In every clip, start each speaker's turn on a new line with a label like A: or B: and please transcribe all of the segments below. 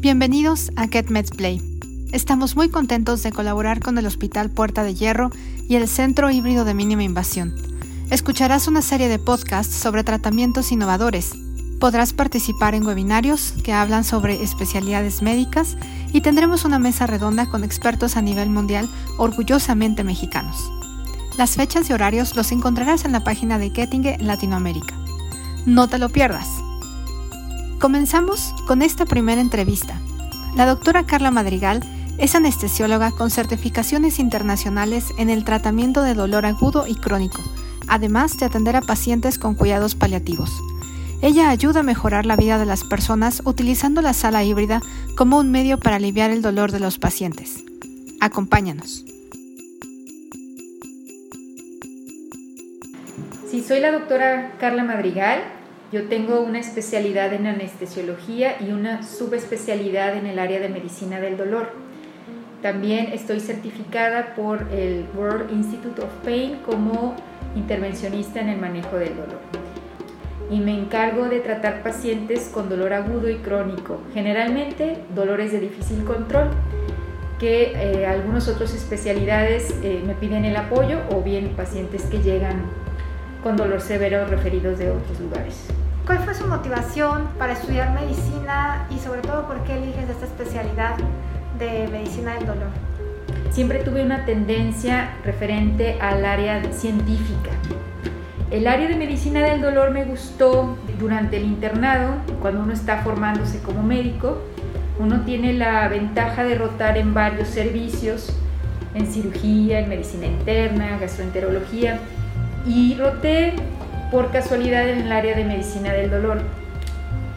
A: Bienvenidos a Get Play. Estamos muy contentos de colaborar con el Hospital Puerta de Hierro y el Centro Híbrido de Mínima Invasión. Escucharás una serie de podcasts sobre tratamientos innovadores. Podrás participar en webinarios que hablan sobre especialidades médicas y tendremos una mesa redonda con expertos a nivel mundial orgullosamente mexicanos. Las fechas y horarios los encontrarás en la página de Gettinge Latinoamérica. No te lo pierdas. Comenzamos con esta primera entrevista. La doctora Carla Madrigal es anestesióloga con certificaciones internacionales en el tratamiento de dolor agudo y crónico, además de atender a pacientes con cuidados paliativos. Ella ayuda a mejorar la vida de las personas utilizando la sala híbrida como un medio para aliviar el dolor de los pacientes. Acompáñanos.
B: Sí, soy la doctora Carla Madrigal, yo tengo una especialidad en anestesiología y una subespecialidad en el área de medicina del dolor. También estoy certificada por el World Institute of Pain como intervencionista en el manejo del dolor. Y me encargo de tratar pacientes con dolor agudo y crónico, generalmente dolores de difícil control, que eh, algunas otras especialidades eh, me piden el apoyo o bien pacientes que llegan con dolor severo referidos de otros lugares.
C: ¿Cuál fue su motivación para estudiar medicina y sobre todo por qué eliges esta especialidad de medicina del dolor?
B: Siempre tuve una tendencia referente al área científica. El área de medicina del dolor me gustó durante el internado, cuando uno está formándose como médico. Uno tiene la ventaja de rotar en varios servicios, en cirugía, en medicina interna, gastroenterología. Y roté por casualidad en el área de medicina del dolor.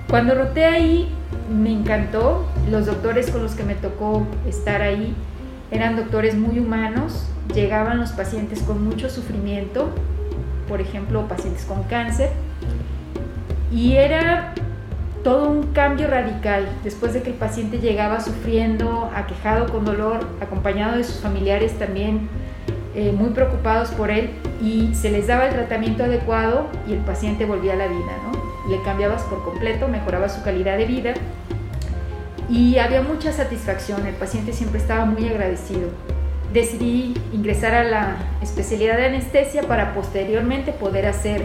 B: Cuando roté ahí me encantó, los doctores con los que me tocó estar ahí eran doctores muy humanos, llegaban los pacientes con mucho sufrimiento, por ejemplo pacientes con cáncer, y era todo un cambio radical. Después de que el paciente llegaba sufriendo, aquejado con dolor, acompañado de sus familiares también eh, muy preocupados por él y se les daba el tratamiento adecuado y el paciente volvía a la vida, ¿no? Le cambiabas por completo, mejoraba su calidad de vida y había mucha satisfacción, el paciente siempre estaba muy agradecido. Decidí ingresar a la especialidad de anestesia para posteriormente poder hacer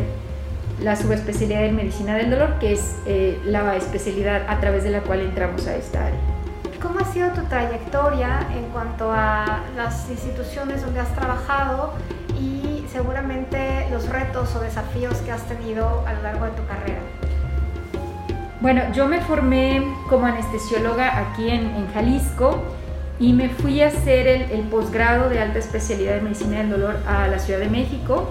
B: la subespecialidad en medicina del dolor, que es eh, la especialidad a través de la cual entramos a esta área.
C: ¿Cómo ha sido tu trayectoria en cuanto a las instituciones donde has trabajado y seguramente los retos o desafíos que has tenido a lo largo de tu carrera?
B: Bueno, yo me formé como anestesióloga aquí en, Jalisco y me fui a hacer el, el posgrado de alta especialidad de medicina del dolor a la Ciudad de México,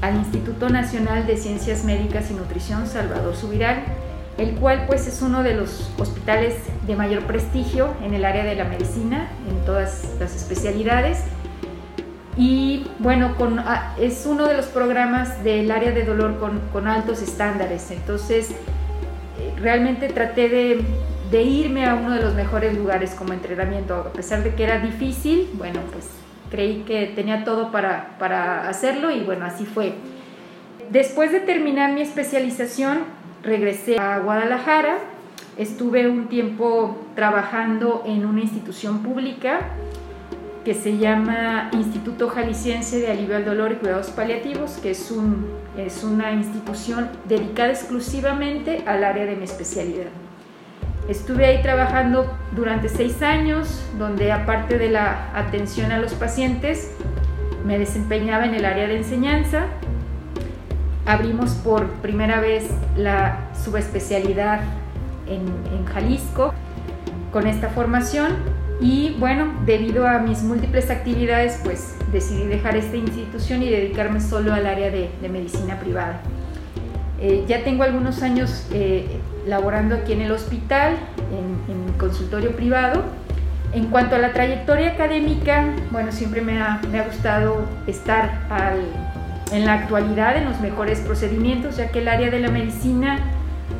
B: al Instituto Nacional de Ciencias Médicas y Nutrición Salvador Subirán el cual pues es uno de los hospitales de mayor prestigio en el área de la medicina, en todas las especialidades. Y bueno, ah, es uno de los programas del área de dolor con, altos estándares. Entonces, eh, realmente traté de, irme a uno de los mejores lugares como entrenamiento. A pesar de que era difícil, bueno, pues creí que tenía todo para, para hacerlo y bueno, así fue. Después de terminar mi especialización, regresé a Guadalajara, estuve un tiempo trabajando en una institución pública que se llama Instituto Jalisciense de Alivio al Dolor y Cuidados Paliativos, que es, un, es una institución dedicada exclusivamente al área de mi especialidad. Estuve ahí trabajando durante seis años, donde aparte de la atención a los pacientes, me desempeñaba en el área de enseñanza abrimos por primera vez la subespecialidad en, Jalisco con esta formación y bueno, debido a mis múltiples actividades, pues decidí dejar esta institución y dedicarme solo al área de, medicina privada. Eh, ya tengo algunos años eh, laborando aquí en el hospital, en, en, consultorio privado. En cuanto a la trayectoria académica, bueno, siempre me ha gustado estar al, en la actualidad en los mejores procedimientos, ya que el área de la medicina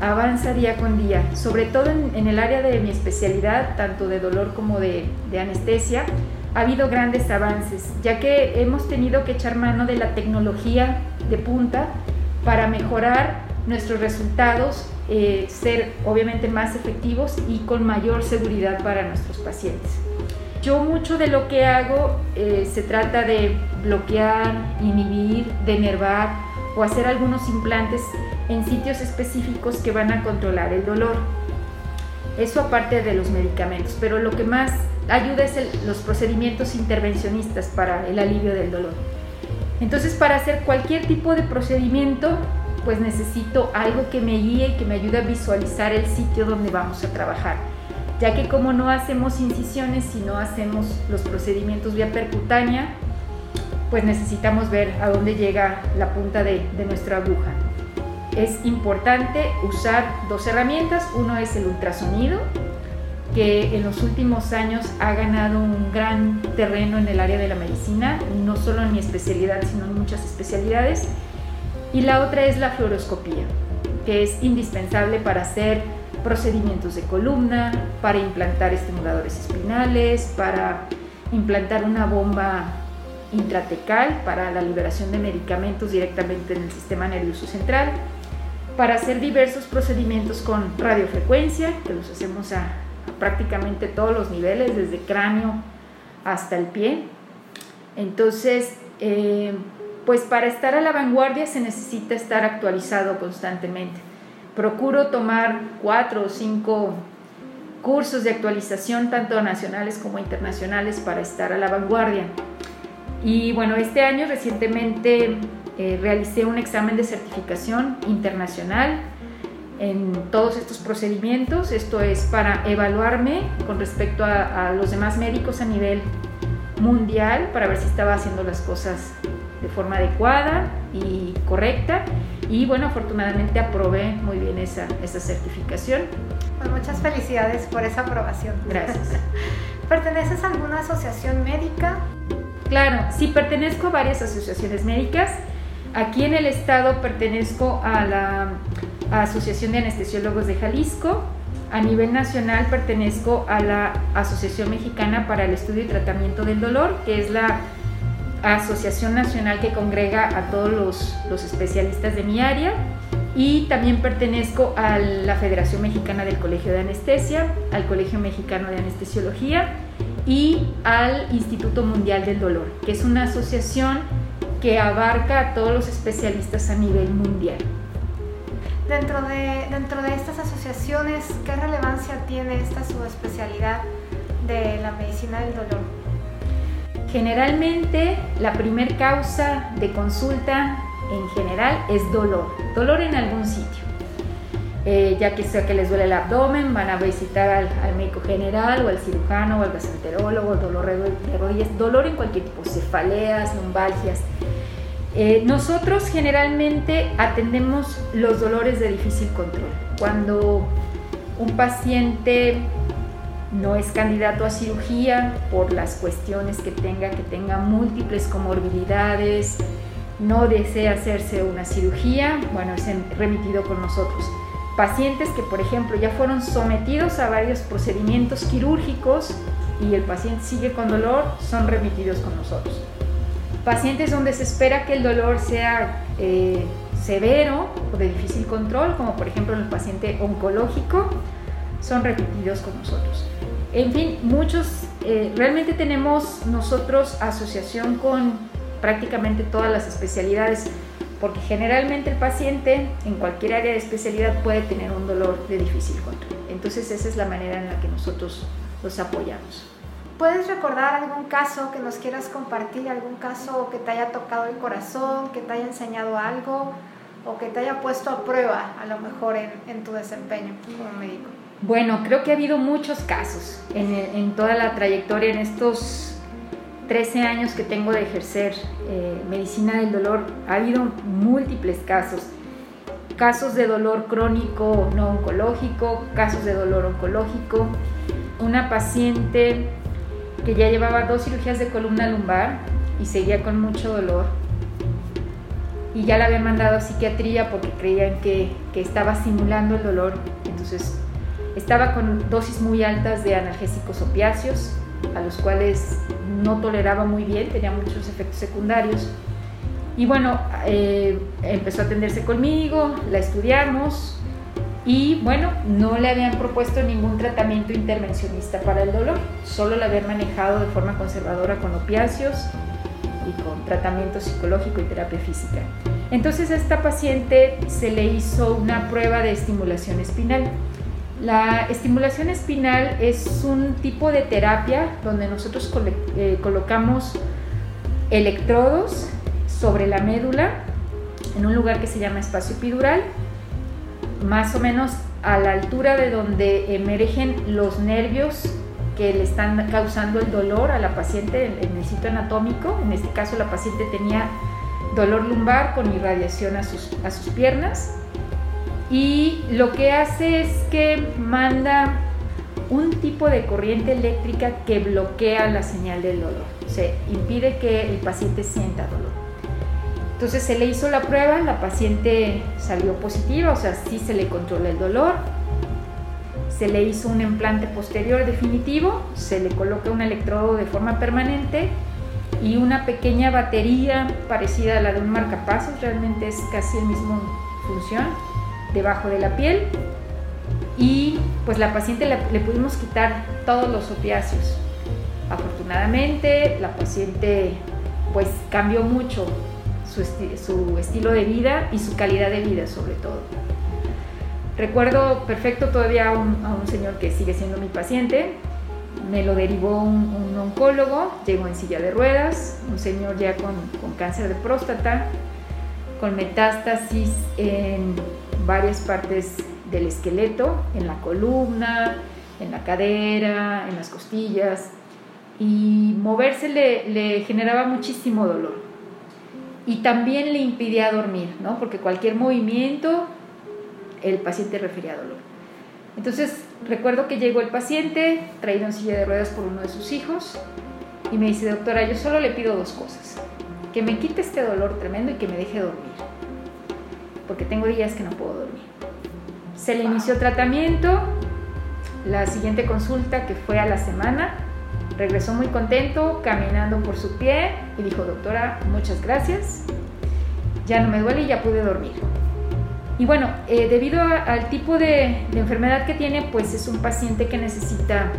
B: avanza día con día, sobre todo en, el área de mi especialidad, tanto de dolor como de, anestesia, ha habido grandes avances, ya que hemos tenido que echar mano de la tecnología de punta para mejorar nuestros resultados eh, ser obviamente más efectivos y con mayor seguridad para nuestros pacientes. Yo mucho de lo que hago eh, se trata de bloquear, inhibir, denervar o hacer algunos implantes en sitios específicos que van a controlar el dolor. Eso aparte de los medicamentos, pero lo que más ayuda es los procedimientos intervencionistas para el alivio del dolor. Entonces, para hacer cualquier tipo de procedimiento, pues necesito algo que me guíe y que me ayude a visualizar el sitio donde vamos a trabajar. Ya que como no hacemos incisiones, sino hacemos los procedimientos vía percutánea, pues necesitamos ver a dónde llega la punta de, de nuestra aguja. Es importante usar dos herramientas. Uno es el ultrasonido, que en los últimos años ha ganado un gran terreno en el área de la medicina, no solo en mi especialidad, sino en muchas especialidades. Y la otra es la fluoroscopía, que es indispensable para hacer procedimientos de columna, para implantar estimuladores espinales, para implantar una bomba intratecal para la liberación de medicamentos directamente en el sistema nervioso central, para hacer diversos procedimientos con radiofrecuencia, que los hacemos a prácticamente todos los niveles, desde cráneo hasta el pie. Entonces, eh, pues para estar a la vanguardia se necesita estar actualizado constantemente. Procuro tomar cuatro o cinco cursos de actualización, tanto nacionales como internacionales, para estar a la vanguardia. Y bueno, este año recientemente eh, realicé un examen de certificación internacional en todos estos procedimientos. Esto es para evaluarme con respecto a, los demás médicos a nivel mundial para ver si estaba haciendo las cosas de forma adecuada y correcta. Y bueno, afortunadamente aprobé muy bien esa, esa certificación.
C: Pues muchas felicidades por esa aprobación.
B: Gracias.
C: ¿Perteneces a alguna asociación médica?
B: Claro, sí, pertenezco a varias asociaciones médicas. Aquí en el estado pertenezco a la Asociación de Anestesiólogos de Jalisco. A nivel nacional pertenezco a la Asociación Mexicana para el Estudio y Tratamiento del Dolor, que es la asociación nacional que congrega a todos los, especialistas de mi área. Y también pertenezco a la Federación Mexicana del Colegio de Anestesia, al Colegio Mexicano de Anestesiología y al Instituto Mundial del Dolor, que es una asociación que abarca a todos los especialistas a nivel mundial.
C: Dentro de, dentro de estas asociaciones, ¿qué relevancia tiene esta subespecialidad de la medicina del dolor?
B: Generalmente la primer causa de consulta en general es dolor, dolor en algún sitio. Eh, ya que sea que les duele el abdomen, van a visitar al, médico general o al cirujano o al gastroenterólogo, dolor de rodillas, dolor en cualquier tipo, cefaleas, lumbalgias. Eh, nosotros generalmente atendemos los dolores de difícil control. Cuando un paciente no es candidato a cirugía por las cuestiones que tenga, que tenga múltiples comorbilidades, no desea hacerse una cirugía, bueno, es remitido con nosotros. Pacientes que, por ejemplo, ya fueron sometidos a varios procedimientos quirúrgicos y el paciente sigue con dolor, son remitidos con nosotros. Pacientes donde se espera que el dolor sea eh, severo o de difícil control, como por ejemplo en el paciente oncológico, son repetidos con nosotros. En fin, muchos, eh, realmente tenemos nosotros asociación con prácticamente todas las especialidades, porque generalmente el paciente en cualquier área de especialidad puede tener un dolor de difícil control. Entonces esa es la manera en la que nosotros los apoyamos.
C: ¿Puedes recordar algún caso que nos quieras compartir, algún caso que te haya tocado el corazón, que te haya enseñado algo o que te haya puesto a prueba a lo mejor en, tu desempeño como médico?
B: Bueno, creo que ha habido muchos casos en, toda la trayectoria, en estos 13 años que tengo de ejercer eh, medicina del dolor, ha habido múltiples casos. Casos de dolor crónico no oncológico, casos de dolor oncológico. Una paciente que ya llevaba dos cirugías de columna lumbar y seguía con mucho dolor. Y ya la habían mandado a psiquiatría porque creían que, que estaba simulando el dolor. Entonces estaba con dosis muy altas de analgésicos opiáceos, a los cuales no toleraba muy bien, tenía muchos efectos secundarios. Y bueno, eh, empezó a atenderse conmigo, la estudiamos y bueno, no le habían propuesto ningún tratamiento intervencionista para el dolor, solo la habían manejado de forma conservadora con opiáceos y con tratamiento psicológico y terapia física. Entonces a esta paciente se le hizo una prueba de estimulación espinal. La estimulación espinal es un tipo de terapia donde nosotros eh, colocamos electrodos sobre la médula en un lugar que se llama espacio epidural, más o menos a la altura de donde emergen los nervios que le están causando el dolor a la paciente en el sitio anatómico. En este caso la paciente tenía dolor lumbar con irradiación a sus, a sus piernas y lo que hace es que manda un tipo de corriente eléctrica que bloquea la señal del dolor, o sea, impide que el paciente sienta dolor. Entonces se le hizo la prueba, la paciente salió positiva, o sea, sí se le controla el dolor. Se le hizo un implante posterior definitivo, se le coloca un electrodo de forma permanente y una pequeña batería parecida a la de un marcapasos, realmente es casi el mismo función debajo de la piel y pues la paciente le, pudimos quitar todos los opiáceos. Afortunadamente la paciente pues cambió mucho su, su, estilo de vida y su calidad de vida sobre todo. Recuerdo perfecto todavía a un, señor que sigue siendo mi paciente, me lo derivó un, un, oncólogo, llegó en silla de ruedas, un señor ya con, con cáncer de próstata, con metástasis en varias partes del esqueleto, en la columna, en la cadera, en las costillas, y moverse le, generaba muchísimo dolor. Y también le impidía dormir, ¿no? porque cualquier movimiento el paciente refería dolor. Entonces recuerdo que llegó el paciente, traído en silla de ruedas por uno de sus hijos, y me dice, doctora, yo solo le pido dos cosas, que me quite este dolor tremendo y que me deje dormir, porque tengo días que no puedo dormir. Se le inició tratamiento, la siguiente consulta, que fue a la semana, regresó muy contento, caminando por su pie, y dijo, doctora, muchas gracias, ya no me duele y ya pude dormir. Y bueno, eh, debido al tipo de, enfermedad que tiene, pues es un paciente que necesita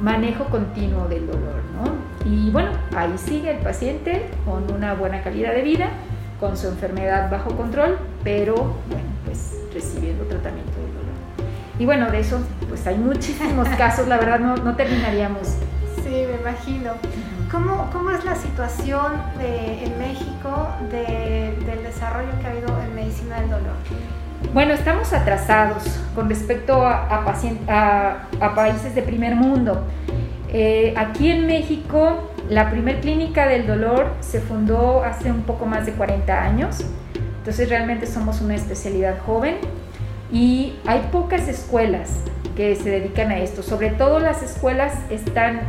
B: manejo continuo del dolor, ¿no? Y bueno, ahí sigue el paciente con una buena calidad de vida, con su enfermedad bajo control, pero bueno, pues recibiendo tratamiento del dolor. Y bueno, de eso, pues hay muchísimos casos, la verdad no, no terminaríamos.
C: Sí, me imagino. ¿Cómo, ¿Cómo, es la situación de, en México de, del desarrollo que ha habido en medicina del dolor?
B: Bueno, estamos atrasados con respecto a, a, a países de primer mundo. Eh, aquí en México, la primer clínica del dolor se fundó hace un poco más de 40 años, entonces realmente somos una especialidad joven y hay pocas escuelas que se dedican a esto, sobre todo las escuelas están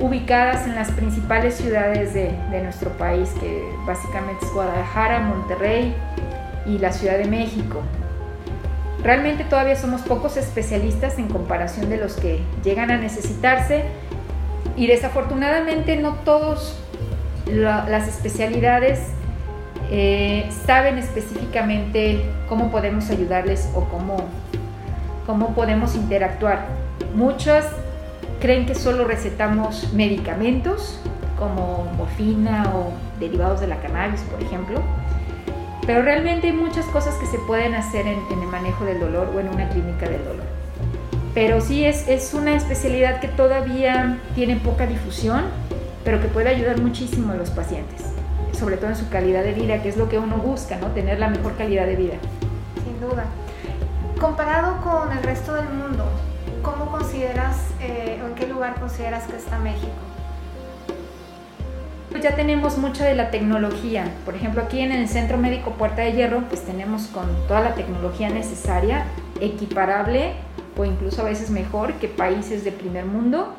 B: ubicadas en las principales ciudades de, nuestro país, que básicamente es Guadalajara, Monterrey y la Ciudad de México. Realmente todavía somos pocos especialistas en comparación de los que llegan a necesitarse y desafortunadamente no todos las especialidades eh, saben específicamente cómo podemos ayudarles o cómo, cómo podemos interactuar. Muchas creen que solo recetamos medicamentos como morfina o derivados de la cannabis, por ejemplo. Pero realmente hay muchas cosas que se pueden hacer en, el manejo del dolor o en una clínica del dolor. Pero sí es, es una especialidad que todavía tiene poca difusión, pero que puede ayudar muchísimo a los pacientes, sobre todo en su calidad de vida, que es lo que uno busca, ¿no? Tener la mejor calidad de vida.
C: Sin duda. Comparado con el resto del mundo, ¿cómo consideras eh, o en qué lugar consideras que está México?
B: Pues ya tenemos mucha de la tecnología. Por ejemplo, aquí en el Centro Médico Puerta de Hierro, pues tenemos con toda la tecnología necesaria, equiparable o incluso a veces mejor que países de primer mundo.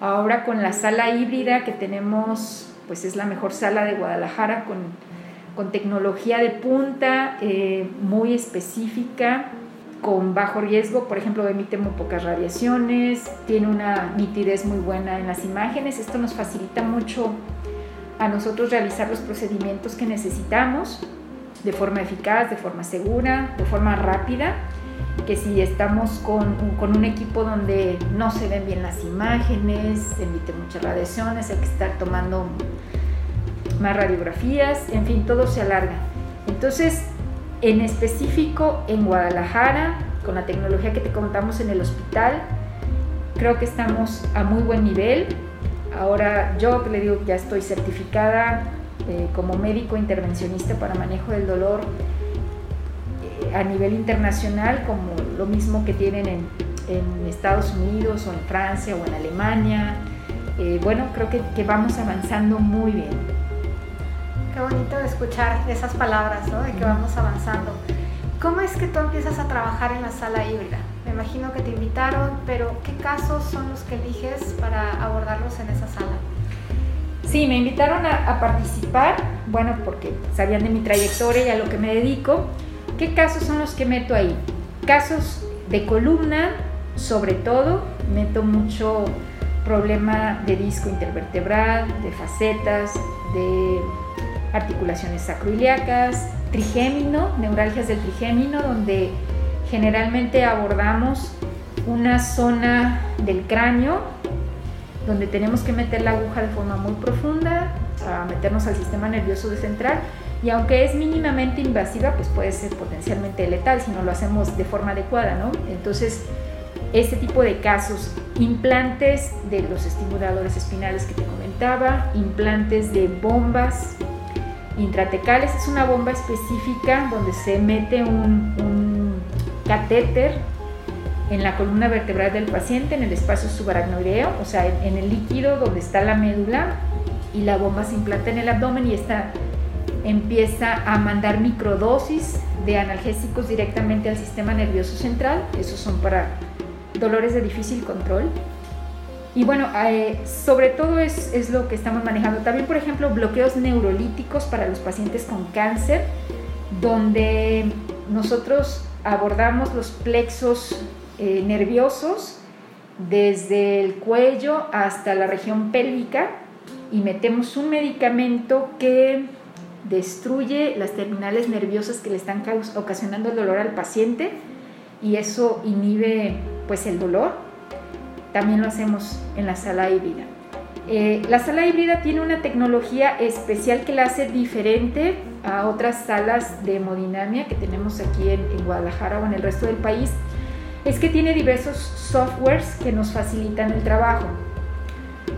B: Ahora con la sala híbrida que tenemos, pues es la mejor sala de Guadalajara con, con tecnología de punta, eh, muy específica, con bajo riesgo, por ejemplo, emite muy pocas radiaciones, tiene una nitidez muy buena en las imágenes. Esto nos facilita mucho a nosotros realizar los procedimientos que necesitamos de forma eficaz, de forma segura, de forma rápida, que si estamos con, con un equipo donde no se ven bien las imágenes, se emiten muchas radiaciones, hay que estar tomando más radiografías, en fin, todo se alarga. Entonces, en específico en Guadalajara, con la tecnología que te contamos en el hospital, creo que estamos a muy buen nivel. Ahora yo le digo ya estoy certificada eh, como médico intervencionista para manejo del dolor a nivel internacional, como lo mismo que tienen en, en, Estados Unidos o en Francia o en Alemania. Eh, bueno, creo que, que, vamos avanzando muy bien.
C: Qué bonito escuchar esas palabras, ¿no? De que vamos avanzando. ¿Cómo es que tú empiezas a trabajar en la sala híbrida? Me imagino que te invitaron, pero ¿qué casos son los que eliges para abordarlos en esa sala?
B: Sí, me invitaron a, participar, bueno, porque sabían de mi trayectoria y a lo que me dedico. ¿Qué casos son los que meto ahí? Casos de columna, sobre todo, meto mucho problema de disco intervertebral, de facetas, de articulaciones sacroiliacas, trigémino, neuralgias del trigémino, donde generalmente abordamos una zona del cráneo donde tenemos que meter la aguja de forma muy profunda, a meternos al sistema nervioso central y aunque es mínimamente invasiva, pues puede ser potencialmente letal si no lo hacemos de forma adecuada, ¿no? Entonces, este tipo de casos, implantes de los estimuladores espinales que te comentaba, implantes de bombas intratecales, es una bomba específica donde se mete un, catéter en la columna vertebral del paciente, en el espacio subaracnoideo, o sea, en, el líquido donde está la médula y la bomba se implanta en el abdomen y esta empieza a mandar microdosis de analgésicos directamente al sistema nervioso central. Esos son para dolores de difícil control. Y bueno, eh, sobre todo es, es, lo que estamos manejando. También, por ejemplo, bloqueos neurolíticos para los pacientes con cáncer, donde nosotros abordamos los plexos eh, nerviosos desde el cuello hasta la región pélvica y metemos un medicamento que destruye las terminales nerviosas que le están ocasionando el dolor al paciente y eso inhibe pues el dolor. También lo hacemos en la sala híbrida. Eh, la sala híbrida tiene una tecnología especial que la hace diferente a otras salas de hemodinamia que tenemos aquí en, en Guadalajara o en el resto del país es que tiene diversos softwares que nos facilitan el trabajo.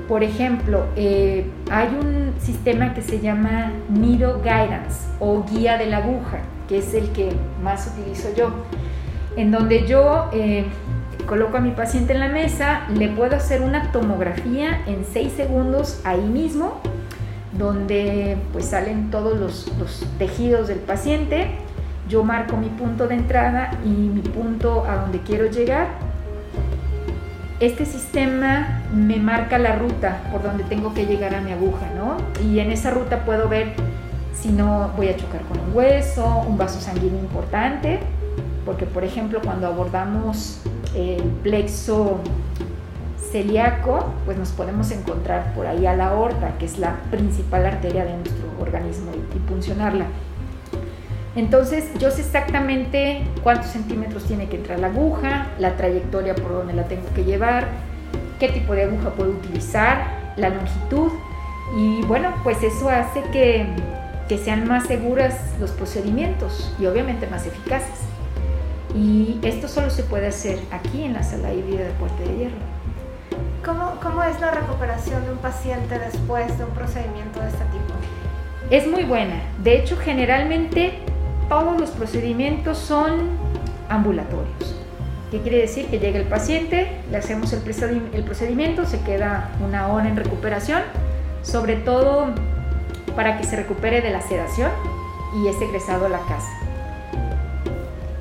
B: Por ejemplo, eh, hay un sistema que se llama Nido Guidance o guía de la aguja, que es el que más utilizo yo, en donde yo eh, coloco a mi paciente en la mesa, le puedo hacer una tomografía en 6 segundos ahí mismo, donde pues salen todos los, los tejidos del paciente, yo marco mi punto de entrada y mi punto a donde quiero llegar. Este sistema me marca la ruta por donde tengo que llegar a mi aguja, ¿no? Y en esa ruta puedo ver si no voy a chocar con un hueso, un vaso sanguíneo importante, porque por ejemplo cuando abordamos el plexo celíaco, pues nos podemos encontrar por ahí a la aorta, que es la principal arteria de nuestro organismo, y, y puncionarla. Entonces yo sé exactamente cuántos centímetros tiene que entrar la aguja, la trayectoria por donde la tengo que llevar, qué tipo de aguja puedo utilizar, la longitud y bueno, pues eso hace que, sean más seguras los procedimientos y obviamente más eficaces. Y esto solo se puede hacer aquí en la sala híbrida de Puerta de Hierro.
C: ¿Cómo, ¿Cómo es la recuperación de un paciente después de un procedimiento de este tipo?
B: Es muy buena. De hecho, generalmente todos los procedimientos son ambulatorios. ¿Qué quiere decir? Que llega el paciente, le hacemos el procedimiento, se queda una hora en recuperación, sobre todo para que se recupere de la sedación y es egresado a la casa.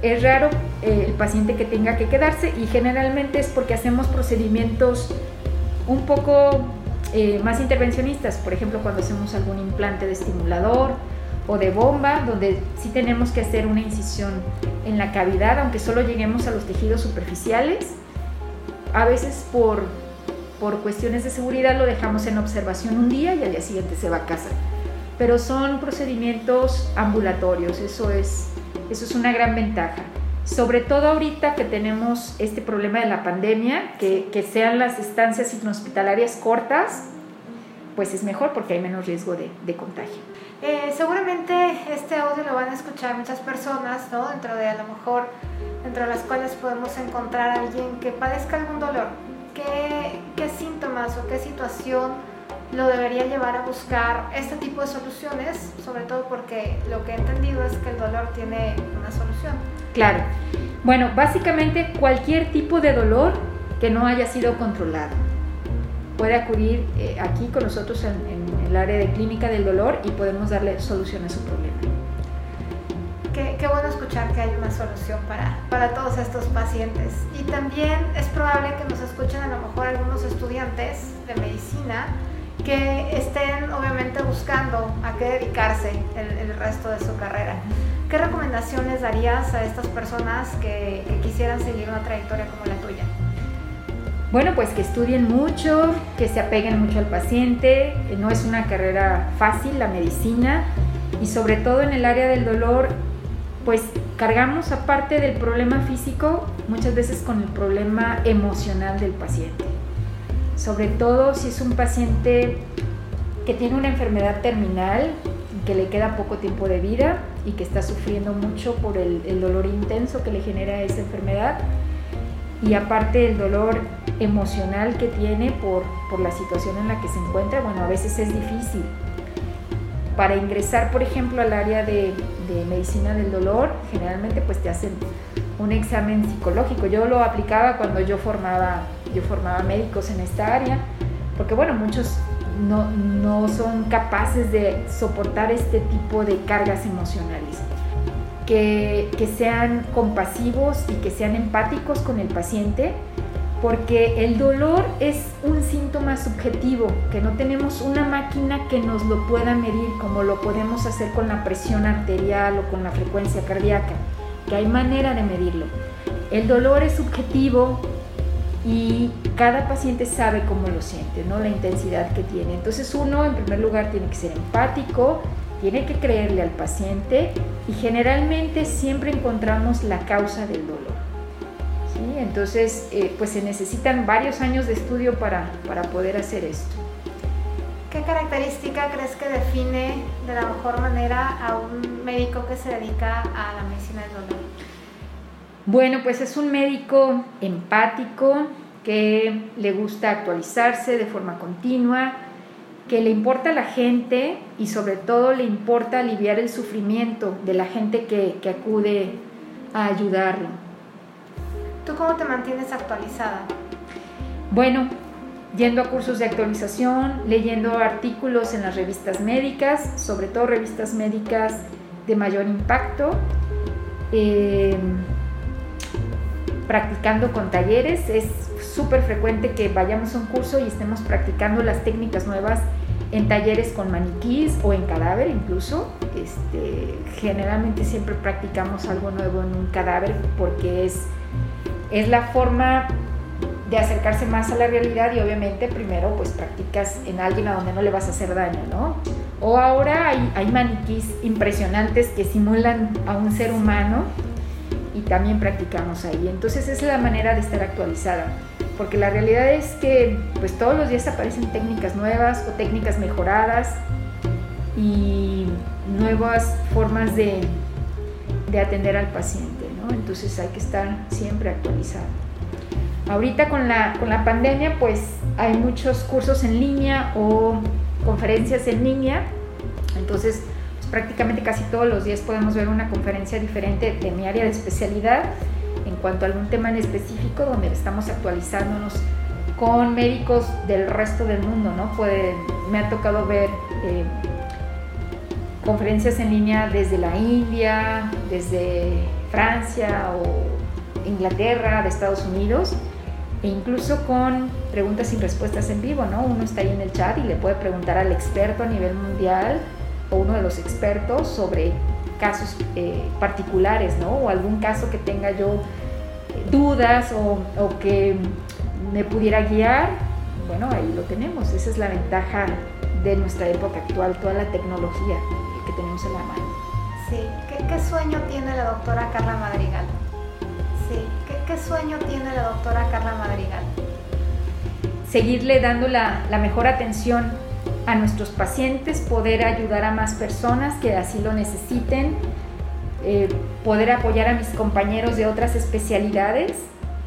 B: Es raro eh, el paciente que tenga que quedarse y generalmente es porque hacemos procedimientos un poco eh, más intervencionistas, por ejemplo cuando hacemos algún implante de estimulador, o de bomba, donde sí tenemos que hacer una incisión en la cavidad, aunque solo lleguemos a los tejidos superficiales. A veces por por cuestiones de seguridad lo dejamos en observación un día y al día siguiente se va a casa. Pero son procedimientos ambulatorios, eso es, eso es una gran ventaja. Sobre todo ahorita que tenemos este problema de la pandemia, que, que sean las estancias inhospitalarias cortas, pues es mejor porque hay menos riesgo de, de contagio.
C: Eh, seguramente este audio lo van a escuchar muchas personas, ¿no? Dentro de a lo mejor, entre las cuales podemos encontrar a alguien que padezca algún dolor. ¿Qué, ¿Qué síntomas o qué situación lo debería llevar a buscar este tipo de soluciones? Sobre todo porque lo que he entendido es que el dolor tiene una solución.
B: Claro. Bueno, básicamente cualquier tipo de dolor que no haya sido controlado puede acudir eh, aquí con nosotros en, en, el área de clínica del dolor y podemos darle solución a su problema.
C: Qué, qué, bueno escuchar que hay una solución para, para todos estos pacientes. Y también es probable que nos escuchen a lo mejor algunos estudiantes de medicina que estén obviamente buscando a qué dedicarse el, el resto de su carrera. ¿Qué recomendaciones darías a estas personas que, que quisieran seguir una trayectoria como la tuya?
B: Bueno, pues que estudien mucho, que se apeguen mucho al paciente. No es una carrera fácil la medicina y sobre todo en el área del dolor, pues cargamos aparte del problema físico muchas veces con el problema emocional del paciente. Sobre todo si es un paciente que tiene una enfermedad terminal, que le queda poco tiempo de vida y que está sufriendo mucho por el, el dolor intenso que le genera esa enfermedad y aparte el dolor emocional que tiene por, por, la situación en la que se encuentra, bueno, a veces es difícil. Para ingresar, por ejemplo, al área de, medicina del dolor, generalmente pues te hacen un examen psicológico. Yo lo aplicaba cuando yo formaba, yo formaba médicos en esta área, porque bueno, muchos no, no son capaces de soportar este tipo de cargas emocionales que, sean compasivos y que sean empáticos con el paciente, porque el dolor es un síntoma subjetivo, que no tenemos una máquina que nos lo pueda medir como lo podemos hacer con la presión arterial o con la frecuencia cardíaca, que hay manera de medirlo. El dolor es subjetivo y cada paciente sabe cómo lo siente, ¿no? la intensidad que tiene. Entonces uno en primer lugar tiene que ser empático, tiene que creerle al paciente y generalmente siempre encontramos la causa del dolor. ¿sí? Entonces, eh, pues se necesitan varios años de estudio para, para poder hacer esto.
C: ¿Qué característica crees que define de la mejor manera a un médico que se dedica a la medicina del dolor?
B: Bueno, pues es un médico empático que le gusta actualizarse de forma continua, que le importa a la gente y sobre todo le importa aliviar el sufrimiento de la gente que, que acude a ayudarlo.
C: ¿Tú cómo te mantienes actualizada?
B: Bueno, yendo a cursos de actualización, leyendo artículos en las revistas médicas, sobre todo revistas médicas de mayor impacto, eh, practicando con talleres, es súper frecuente que vayamos a un curso y estemos practicando las técnicas nuevas en talleres con maniquís o en cadáver incluso. Este, generalmente siempre practicamos algo nuevo en un cadáver porque es, es la forma de acercarse más a la realidad y obviamente primero pues practicas en alguien a donde no le vas a hacer daño, ¿no? O ahora hay, hay maniquís impresionantes que simulan a un ser humano y también practicamos ahí. Entonces esa es la manera de estar actualizada porque la realidad es que pues todos los días aparecen técnicas nuevas o técnicas mejoradas y nuevas formas de, de atender al paciente. Entonces hay que estar siempre actualizado. Ahorita con la, con la pandemia pues hay muchos cursos en línea o conferencias en línea, entonces prácticamente casi todos los días podemos ver una conferencia diferente de mi área de especialidad en cuanto a algún tema en específico donde estamos actualizándonos con médicos del resto del mundo, ¿no? Puede, me ha tocado ver eh, conferencias en línea desde la India, desde Francia o Inglaterra, de Estados Unidos, e incluso con preguntas y respuestas en vivo, ¿no? Uno está ahí en el chat y le puede preguntar al experto a nivel mundial uno de los expertos sobre casos eh, particulares, ¿no? O algún caso que tenga yo dudas o, o, que me pudiera guiar, bueno, ahí lo tenemos. Esa es la ventaja de nuestra época actual, toda la tecnología que tenemos en la mano.
C: Sí, ¿qué, sueño tiene la doctora Carla Madrigal? Sí, ¿qué, sueño tiene la doctora Carla Madrigal?
B: Seguirle dando la, mejor atención a nuestros pacientes, poder ayudar a más personas que así lo necesiten, eh, poder apoyar a mis compañeros de otras especialidades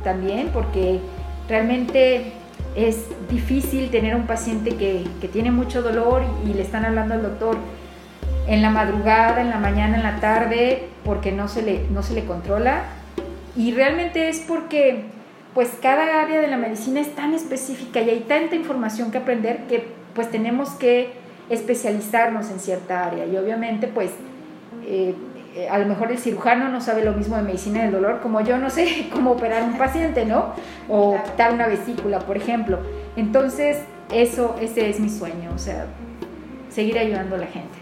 B: también, porque realmente es difícil tener un paciente que, tiene mucho dolor y, le están hablando al doctor en la madrugada, en la mañana, en la tarde, porque no se le, no se le controla. Y realmente es porque pues cada área de la medicina es tan específica y hay tanta información que aprender que pues tenemos que especializarnos en cierta área. Y obviamente pues eh, a lo mejor el cirujano no sabe lo mismo de medicina del dolor como yo no sé cómo operar un paciente, ¿no? O quitar una vesícula, por ejemplo. Entonces, eso, ese es mi sueño, o sea, seguir ayudando a la gente.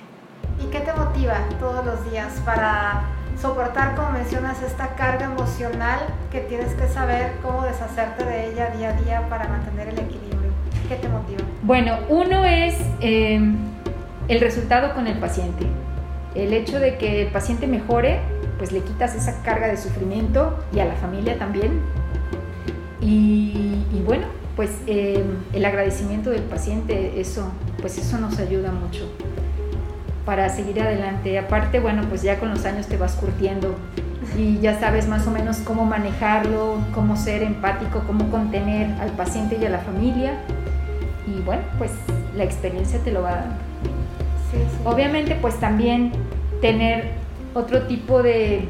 C: ¿Y qué te motiva todos los días para soportar, como mencionas, esta carga emocional que tienes que saber cómo deshacerte de ella día a día para mantener el equilibrio? ¿Qué te motiva?
B: Bueno, uno es eh, el resultado con el paciente el hecho de que el paciente mejore, pues le quitas esa carga de sufrimiento y a la familia también. Y, bueno, pues em, el agradecimiento del paciente, eso, pues eso nos ayuda mucho para seguir adelante. Aparte, bueno, pues ya con los años te vas curtiendo y ya sabes más o menos cómo manejarlo, cómo ser empático, cómo contener al paciente y a la familia. Y bueno, pues la experiencia te lo va dando. Obviamente, pues también tener otro tipo de,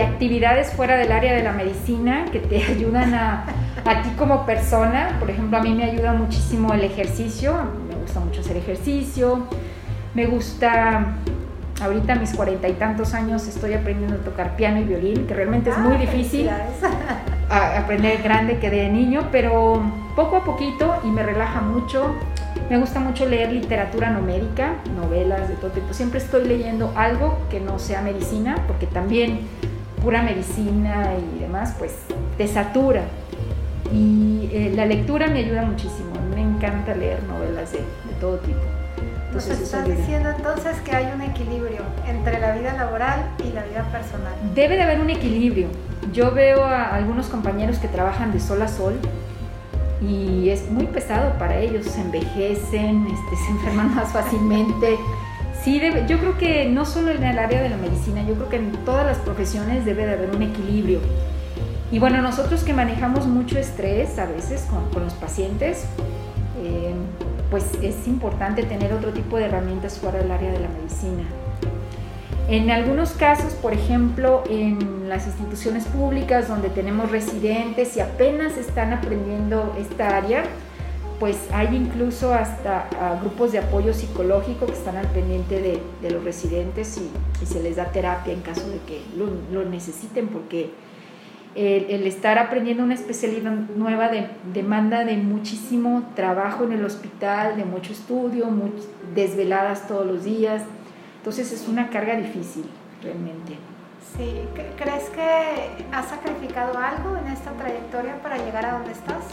B: actividades fuera del área de la medicina que te ayudan a, a, ti como persona. Por ejemplo, a mí me ayuda muchísimo el ejercicio, me gusta mucho hacer ejercicio, me gusta, ahorita a mis cuarenta y tantos años estoy aprendiendo a tocar piano y violín, que realmente es muy ah, difícil aprender grande que de niño, pero poco a poquito y me relaja mucho. Me gusta mucho leer literatura no médica, novelas de todo tipo. Siempre estoy leyendo algo que no sea medicina, porque también pura medicina y demás, pues te satura. Y eh, la lectura me ayuda muchísimo. Me encanta leer novelas de, todo tipo.
C: Entonces, estás diciendo entonces que hay un equilibrio entre la vida laboral y la vida personal.
B: Debe de haber un equilibrio. Yo veo a algunos compañeros que trabajan de sol a sol y es muy pesado para ellos, se envejecen, este, se enferman más fácilmente. Sí, yo creo que no solo en el área de la medicina, yo creo que en todas las profesiones debe de haber un equilibrio. Y bueno, nosotros que manejamos mucho estrés a veces con, los pacientes, eh, pues es importante tener otro tipo de herramientas fuera del área de la medicina. En algunos casos, por ejemplo, en las instituciones públicas donde tenemos residentes y apenas están aprendiendo esta área, pues hay incluso hasta ah, grupos de apoyo psicológico que están al pendiente de, los residentes y, se les da terapia en caso de que lo, necesiten, porque el, estar aprendiendo una especialidad nueva demanda de muchísimo trabajo en el hospital, de mucho estudio, desveladas todos los días. Entonces es una carga difícil, realmente.
C: Sí, ¿crees que has sacrificado algo en esta trayectoria para llegar a donde estás?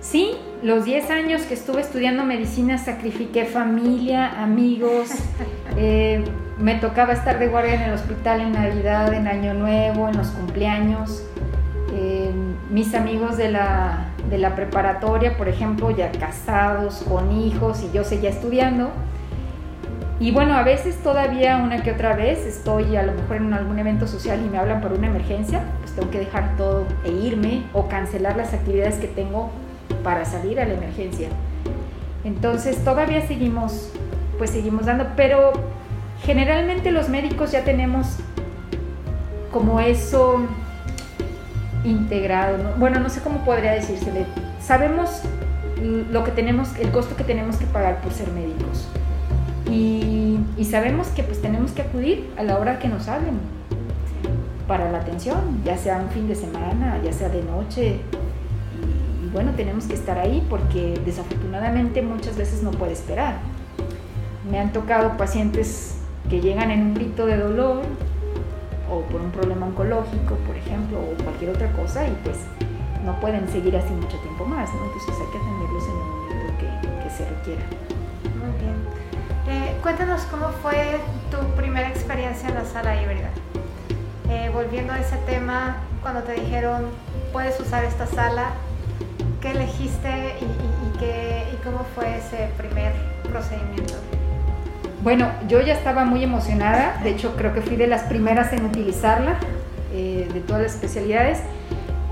B: Sí, los 10 años que estuve estudiando medicina sacrifiqué familia, amigos, eh, me tocaba estar de guardia en el hospital en Navidad, en Año Nuevo, en los cumpleaños. Eh, mis amigos de la, de la preparatoria, por ejemplo, ya casados, con hijos y yo seguía estudiando. Y bueno, a veces todavía una que otra vez estoy a lo mejor en algún evento social y me hablan por una emergencia, pues tengo que dejar todo e irme o cancelar las actividades que tengo para salir a la emergencia. Entonces todavía seguimos, pues seguimos dando, pero generalmente los médicos ya tenemos como eso integrado, bueno, no sé cómo podría decírsele, sabemos lo que tenemos, el costo que tenemos que pagar por ser médicos. Y, sabemos que pues tenemos que acudir a la hora que nos hablen para la atención, ya sea un fin de semana, ya sea de noche. Y, bueno, tenemos que estar ahí porque desafortunadamente muchas veces no puede esperar. Me han tocado pacientes que llegan en un grito de dolor o por un problema oncológico, por ejemplo, o cualquier otra cosa y pues no pueden seguir así mucho tiempo más. Entonces hay que atenderlos en el momento que, se requiera.
C: Muy bien. Eh, cuéntanos cómo fue tu primera experiencia en la sala híbrida. Eh, volviendo a ese tema, cuando te dijeron puedes usar esta sala, ¿qué elegiste y cómo fue ese primer procedimiento?
B: Bueno, yo ya estaba muy emocionada, de hecho creo que fui de las primeras en utilizarla, eh, de todas las especialidades.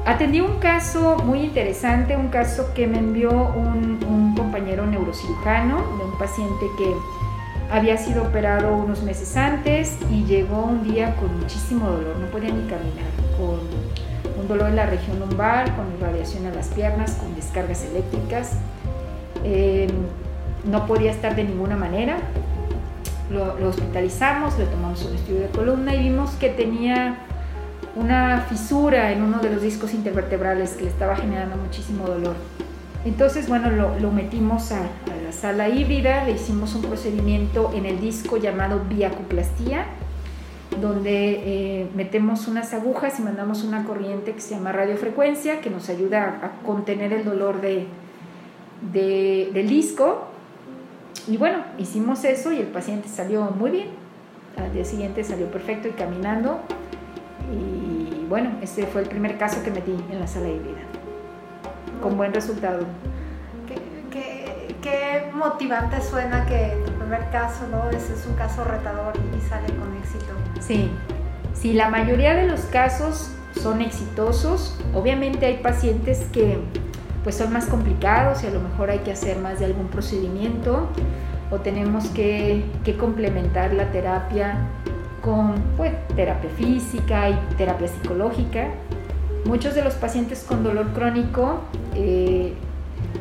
B: Atendí un caso muy interesante, un caso que me envió un, un compañero neurocirujano de un paciente que había sido operado unos meses antes y llegó un día con muchísimo dolor, no podía ni caminar, con un dolor en la región lumbar, con irradiación a las piernas, con descargas eléctricas. Eh, no podía estar de ninguna manera. Lo, lo, hospitalizamos, le tomamos un estudio de columna y vimos que tenía una fisura en uno de los discos intervertebrales que le estaba generando muchísimo dolor. Entonces, bueno, lo, lo metimos a, a, la sala híbrida, le hicimos un procedimiento en el disco llamado viacoplastía, donde eh, metemos unas agujas y mandamos una corriente que se llama radiofrecuencia, que nos ayuda a, a contener el dolor de, de, del disco. Y bueno, hicimos eso y el paciente salió muy bien. Al día siguiente salió perfecto y caminando. Y bueno, ese fue el primer caso que metí en la sala híbrida con buen resultado.
C: ¿Qué, qué, qué motivante suena que tu primer caso, ¿no? Ese es un caso retador y sale con éxito.
B: Sí, sí, la mayoría de los casos son exitosos. Obviamente hay pacientes que pues son más complicados y a lo mejor hay que hacer más de algún procedimiento o tenemos que, complementar la terapia con pues, terapia física y terapia psicológica Muchos de los pacientes con dolor crónico, eh,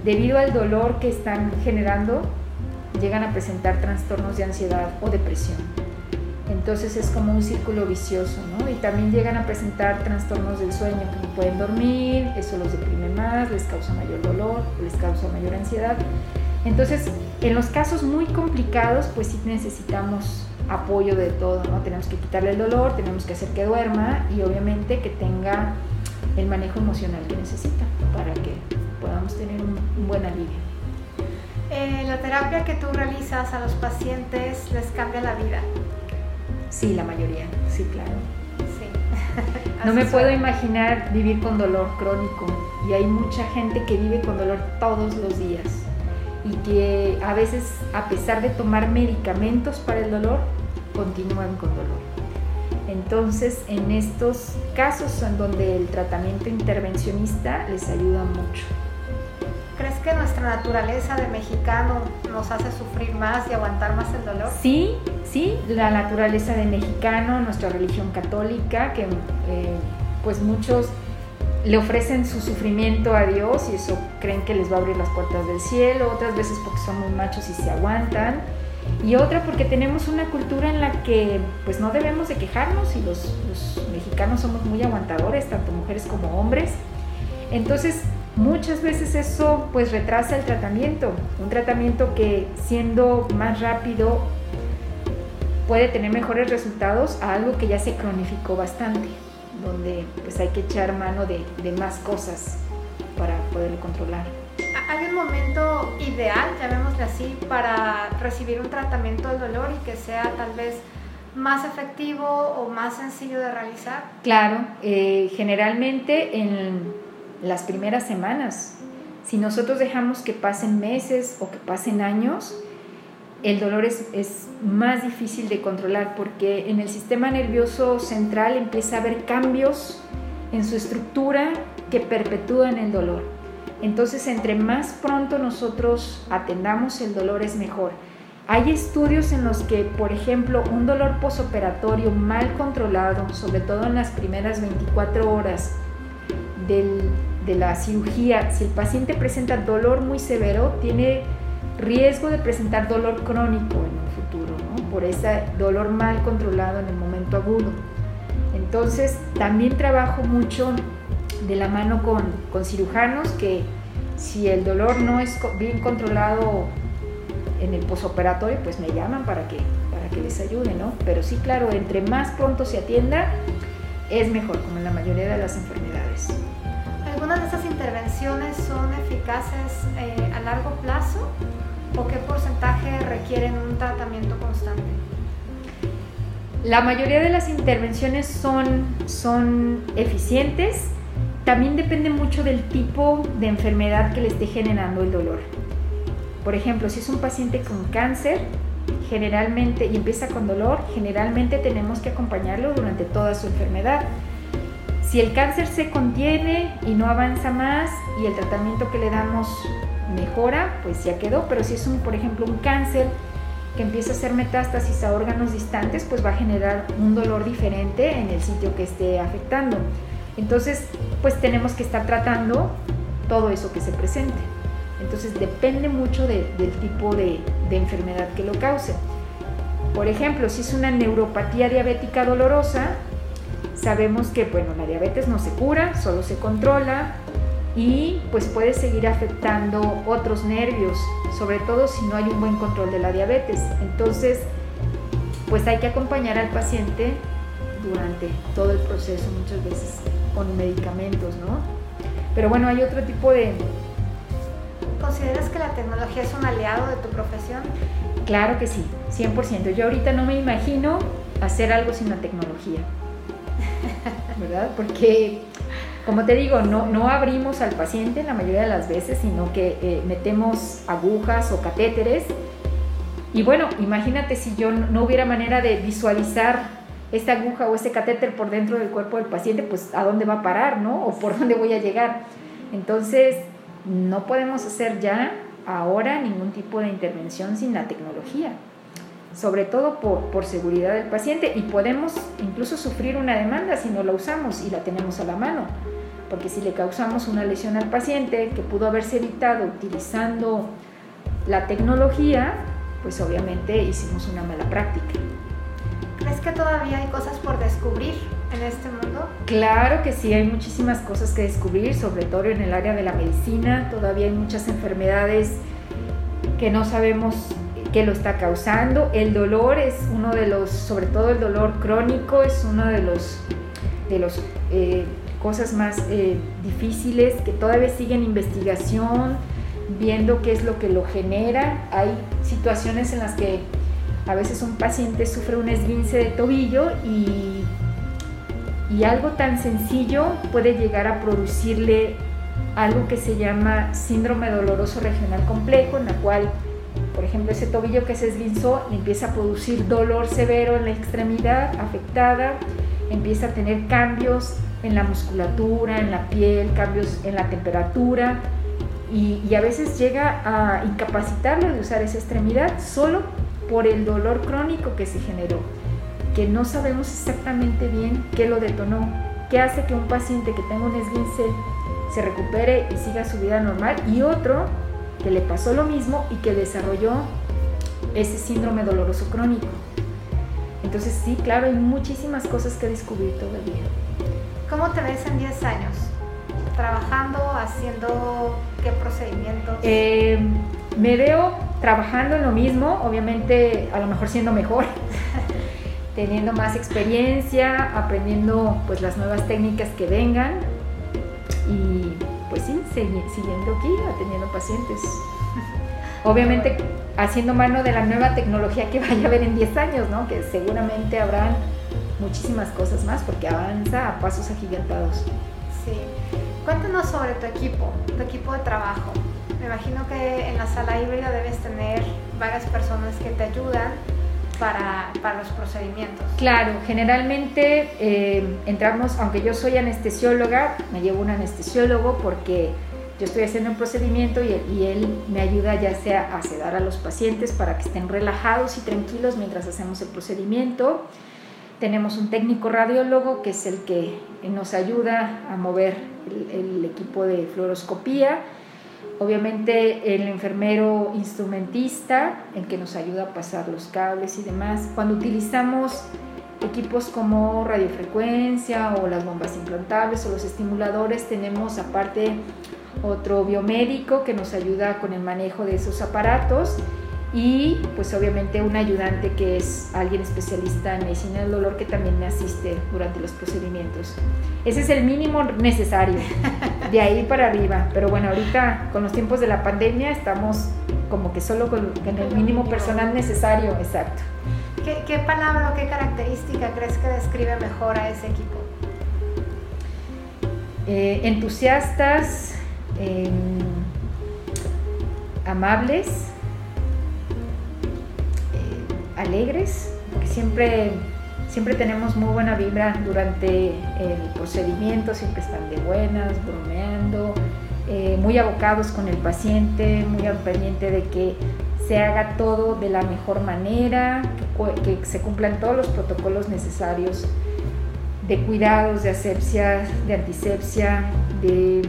B: debido al dolor que están generando, llegan a presentar trastornos de ansiedad o depresión. Entonces es como un círculo vicioso, ¿no? Y también llegan a presentar trastornos del sueño, que no pueden dormir, eso los deprime más, les causa mayor dolor, les causa mayor ansiedad. Entonces, en los casos muy complicados, pues sí necesitamos apoyo de todo, ¿no? Tenemos que quitarle el dolor, tenemos que hacer que duerma y obviamente que tenga el manejo emocional que necesita para que podamos tener un, un buen alivio.
C: Eh, la terapia que tú realizas a los pacientes les cambia la vida.
B: Sí, la mayoría, sí, claro. No me puedo imaginar vivir con dolor crónico y hay mucha gente que vive con dolor todos los días y que a veces a pesar de tomar medicamentos para el dolor, continúan con dolor. Entonces, en estos casos en donde el tratamiento intervencionista les ayuda mucho.
C: ¿Crees que nuestra naturaleza de mexicano nos hace sufrir más y aguantar más el dolor?
B: Sí, sí, la naturaleza de mexicano, nuestra religión católica, que eh, pues muchos le ofrecen su sufrimiento a Dios y eso creen que les va a abrir las puertas del cielo, otras veces porque son muy machos y se aguantan y otra porque tenemos una cultura en la que pues no debemos de quejarnos y los, los, mexicanos somos muy aguantadores, tanto mujeres como hombres. Entonces muchas veces eso pues retrasa el tratamiento, un tratamiento que siendo más rápido puede tener mejores resultados a algo que ya se cronificó bastante, donde pues hay que echar mano de, de más cosas para poderlo controlar.
C: ¿Hay un momento ideal, llamémosle así, para recibir un tratamiento del dolor y que sea tal vez más efectivo o más sencillo de realizar?
B: Claro, eh, generalmente en las primeras semanas. Si nosotros dejamos que pasen meses o que pasen años, el dolor es, es, más difícil de controlar porque en el sistema nervioso central empieza a haber cambios en su estructura que perpetúan el dolor. Entonces, entre más pronto nosotros atendamos el dolor es mejor. Hay estudios en los que, por ejemplo, un dolor posoperatorio mal controlado, sobre todo en las primeras 24 horas del, de la cirugía, si el paciente presenta dolor muy severo, tiene riesgo de presentar dolor crónico en el futuro, ¿no? por ese dolor mal controlado en el momento agudo. Entonces, también trabajo mucho de la mano con, con cirujanos que si el dolor no es bien controlado en el posoperatorio, pues me llaman para que, para que les ayude, ¿no? Pero sí, claro, entre más pronto se atienda, es mejor, como en la mayoría de las enfermedades.
C: ¿Algunas de esas intervenciones son eficaces eh, a largo plazo o qué porcentaje requieren un tratamiento constante?
B: La mayoría de las intervenciones son, son eficientes. También depende mucho del tipo de enfermedad que le esté generando el dolor. Por ejemplo, si es un paciente con cáncer, generalmente, y empieza con dolor, generalmente tenemos que acompañarlo durante toda su enfermedad. Si el cáncer se contiene y no avanza más y el tratamiento que le damos mejora, pues ya quedó. Pero si es un, por ejemplo, un cáncer que empieza a hacer metástasis a órganos distantes, pues va a generar un dolor diferente en el sitio que esté afectando. Entonces, pues tenemos que estar tratando todo eso que se presente. Entonces, depende mucho del tipo de, de enfermedad que lo cause. Por ejemplo, si es una neuropatía diabética dolorosa, sabemos que bueno, la diabetes no se cura, solo se controla, y pues puede seguir afectando otros nervios, sobre todo si no hay un buen control de la diabetes. Entonces, pues hay que acompañar al paciente durante todo el proceso, muchas veces con medicamentos, ¿no? Pero bueno, hay otro tipo de...
C: ¿Consideras que la tecnología es un aliado de tu profesión?
B: Claro que sí, 100%. Yo ahorita no me imagino hacer algo sin la tecnología, ¿verdad? Porque como te digo, no, no abrimos al paciente la mayoría de las veces, sino que eh, metemos agujas o catéteres. Y bueno, imagínate si yo no hubiera manera de visualizar esta aguja o este catéter por dentro del cuerpo del paciente, pues a dónde va a parar, ¿no? O por dónde voy a llegar. Entonces, no podemos hacer ya ahora ningún tipo de intervención sin la tecnología, sobre todo por, por, seguridad del paciente y podemos incluso sufrir una demanda si no la usamos y la tenemos a la mano porque si le causamos una lesión al paciente que pudo haberse evitado utilizando la tecnología, pues obviamente hicimos una mala práctica.
C: ¿Crees que todavía hay cosas por descubrir en este mundo?
B: Claro que sí, hay muchísimas cosas que descubrir, sobre todo en el área de la medicina. Todavía hay muchas enfermedades que no sabemos qué lo está causando. El dolor es uno de los, sobre todo el dolor crónico, es uno de los, de los eh, cosas más eh, difíciles que todavía siguen investigación, viendo qué es lo que lo genera. Hay situaciones en las que a veces un paciente sufre un esguince de tobillo y, y algo tan sencillo puede llegar a producirle algo que se llama síndrome doloroso regional complejo, en la cual, por ejemplo, ese tobillo que se esguinzó empieza a producir dolor severo en la extremidad afectada, empieza a tener cambios en la musculatura, en la piel, cambios en la temperatura y, a veces llega a incapacitarlo de usar esa extremidad solo por el dolor crónico que se generó, que no sabemos exactamente bien qué lo detonó, qué hace que un paciente que tenga un esguince se recupere y siga su vida normal y otro que le pasó lo mismo y que desarrolló ese síndrome doloroso crónico. Entonces sí, claro, hay muchísimas cosas que descubrir todavía.
C: ¿Cómo te ves en 10 años? ¿Trabajando, haciendo qué procedimientos?
B: Eh, me veo trabajando en lo mismo, obviamente a lo mejor siendo mejor, teniendo más experiencia, aprendiendo pues las nuevas técnicas que vengan siguiendo aquí, atendiendo pacientes. Obviamente haciendo mano de la nueva tecnología que vaya a haber en 10 años, ¿no? Que seguramente habrán muchísimas cosas más porque avanza a pasos agigantados.
C: Sí. Cuéntanos sobre tu equipo, tu equipo de trabajo. Me imagino que en la sala híbrida debes tener varias personas que te ayudan para, para los procedimientos.
B: Claro, generalmente eh, entramos, aunque yo soy anestesióloga, me llevo un anestesiólogo porque yo estoy haciendo un procedimiento y, y, él me ayuda ya sea a sedar a los pacientes para que estén relajados y tranquilos mientras hacemos el procedimiento. Tenemos un técnico radiólogo que es el que nos ayuda a mover el, equipo de fluoroscopía. Obviamente el enfermero instrumentista, el que nos ayuda a pasar los cables y demás. Cuando utilizamos equipos como radiofrecuencia o las bombas implantables o los estimuladores, tenemos aparte otro biomédico que nos ayuda con el manejo de esos aparatos y pues obviamente un ayudante que es alguien especialista en medicina del dolor que también me asiste durante los procedimientos. Ese es el mínimo necesario, de ahí para arriba. Pero bueno, ahorita con los tiempos de la pandemia estamos como que solo con, el mínimo personal necesario, exacto.
C: ¿Qué, palabra o qué característica crees que describe mejor a ese equipo?
B: Eh, entusiastas, em, amables, alegres, porque siempre, siempre tenemos muy buena vibra durante el procedimiento, siempre están de buenas, bromeando, eh, muy abocados con el paciente, muy al pendiente de que se haga todo de la mejor manera, que, que se cumplan todos los protocolos necesarios de cuidados, de asepsia, de antisepsia, de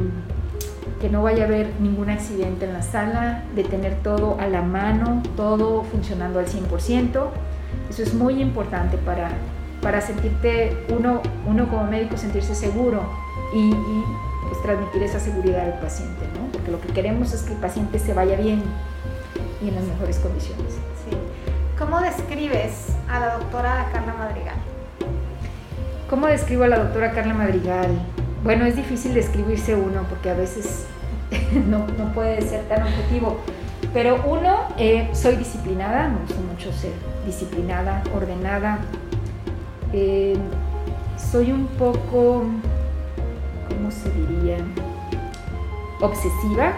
B: que no vaya a haber ningún accidente en la sala, de tener todo a la mano, todo funcionando al 100%. Eso es muy importante para, para sentirte, uno, uno como médico, sentirse seguro y, pues, transmitir esa seguridad al paciente, ¿no? porque lo que queremos es que el paciente se vaya bien y en las mejores condiciones.
C: Sí. ¿Cómo describes a la doctora Carla Madrigal?
B: ¿Cómo describo a la doctora Carla Madrigal? Bueno, es difícil describirse uno porque a veces no, puede ser tan objetivo. Pero uno, eh, soy disciplinada, me gusta mucho ser disciplinada, ordenada. Eh, soy un poco, ¿cómo se diría? Obsesiva.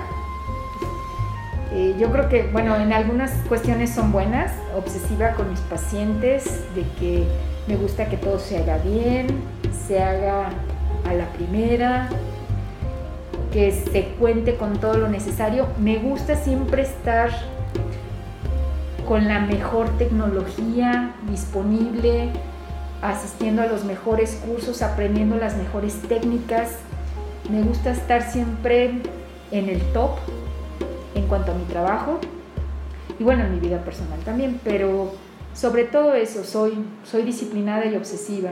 B: Eh, yo creo que, bueno, en algunas cuestiones son buenas. Obsesiva con mis pacientes, de que me gusta que todo se haga bien, se haga a la primera, que se cuente con todo lo necesario. Me gusta siempre estar con la mejor tecnología disponible, asistiendo a los mejores cursos, aprendiendo las mejores técnicas. Me gusta estar siempre en el top en cuanto a mi trabajo y bueno, en mi vida personal también, pero sobre todo eso, soy, soy disciplinada y obsesiva.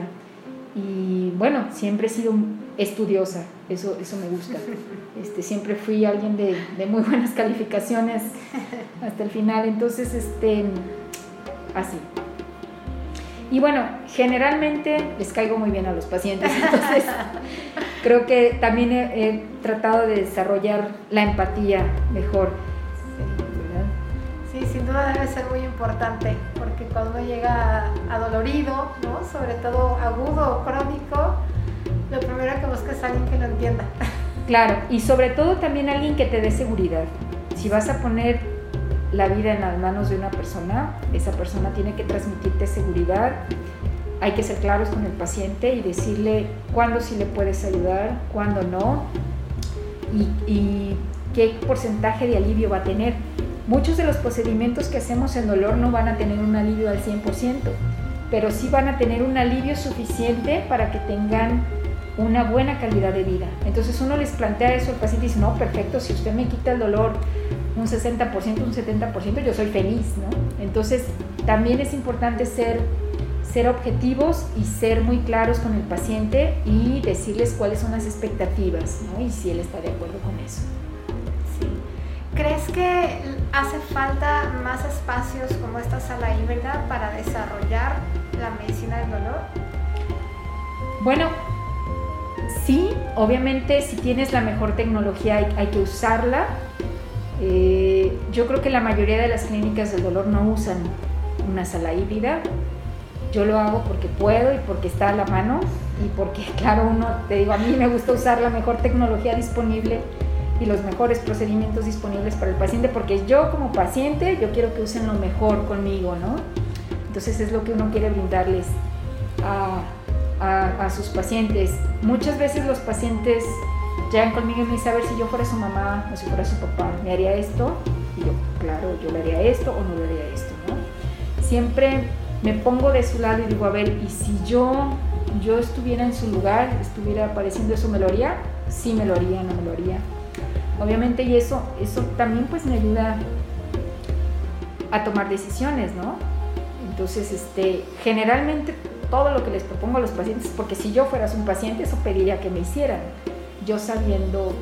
B: Y bueno, siempre he sido estudiosa, eso, eso me gusta. Este, siempre fui alguien de, de muy buenas calificaciones hasta el final, entonces, este, así. Y bueno, generalmente les caigo muy bien a los pacientes, entonces creo que también he tratado de desarrollar la empatía mejor
C: Sí, sin duda debe ser muy importante, porque cuando llega adolorido, ¿no? sobre todo agudo o crónico, lo primero que busca es alguien que lo entienda.
B: Claro, y sobre todo también alguien que te dé seguridad. Si vas a poner la vida en las manos de una persona, esa persona tiene que transmitirte seguridad. Hay que ser claros con el paciente y decirle cuándo sí le puedes ayudar, cuándo no, y, y qué porcentaje de alivio va a tener Muchos de los procedimientos que hacemos en dolor no van a tener un alivio al 100%, pero sí van a tener un alivio suficiente para que tengan una buena calidad de vida. Entonces uno les plantea eso al paciente y dice, no, perfecto, si usted me quita el dolor un 60%, un 70%, yo soy feliz, ¿no? Entonces también es importante ser, ser objetivos y ser muy claros con el paciente y decirles cuáles son las expectativas. Y si él está de acuerdo con eso.
C: ¿Crees que hace falta más espacios como esta sala híbrida para desarrollar la medicina del dolor?
B: Bueno, sí, obviamente si tienes la mejor tecnología hay, que usarla. Eh, yo creo que la mayoría de las clínicas del dolor no usan una sala híbrida. Yo lo hago porque puedo y porque está a la mano y porque, claro, uno, te digo, a mí me gusta usar la mejor tecnología disponible y los mejores procedimientos disponibles para el paciente, porque yo como paciente, yo quiero que usen lo mejor conmigo, ¿no? Entonces es lo que uno quiere brindarles a, a, sus pacientes. Muchas veces los pacientes llegan conmigo y me dicen, a ver, si yo fuera su mamá o si fuera su papá, ¿me haría esto? Y yo, claro, yo le haría esto o no le haría esto, ¿no? Siempre me pongo de su lado y digo, a ver, ¿y si yo, yo estuviera en su lugar, estuviera apareciendo eso, me lo haría? Sí me lo haría, no me lo haría obviamente y eso, eso también pues me ayuda a tomar decisiones, ¿no? Entonces, este, generalmente todo lo que les propongo a los pacientes, porque si yo fueras un paciente, eso pediría que me hicieran, yo sabiendo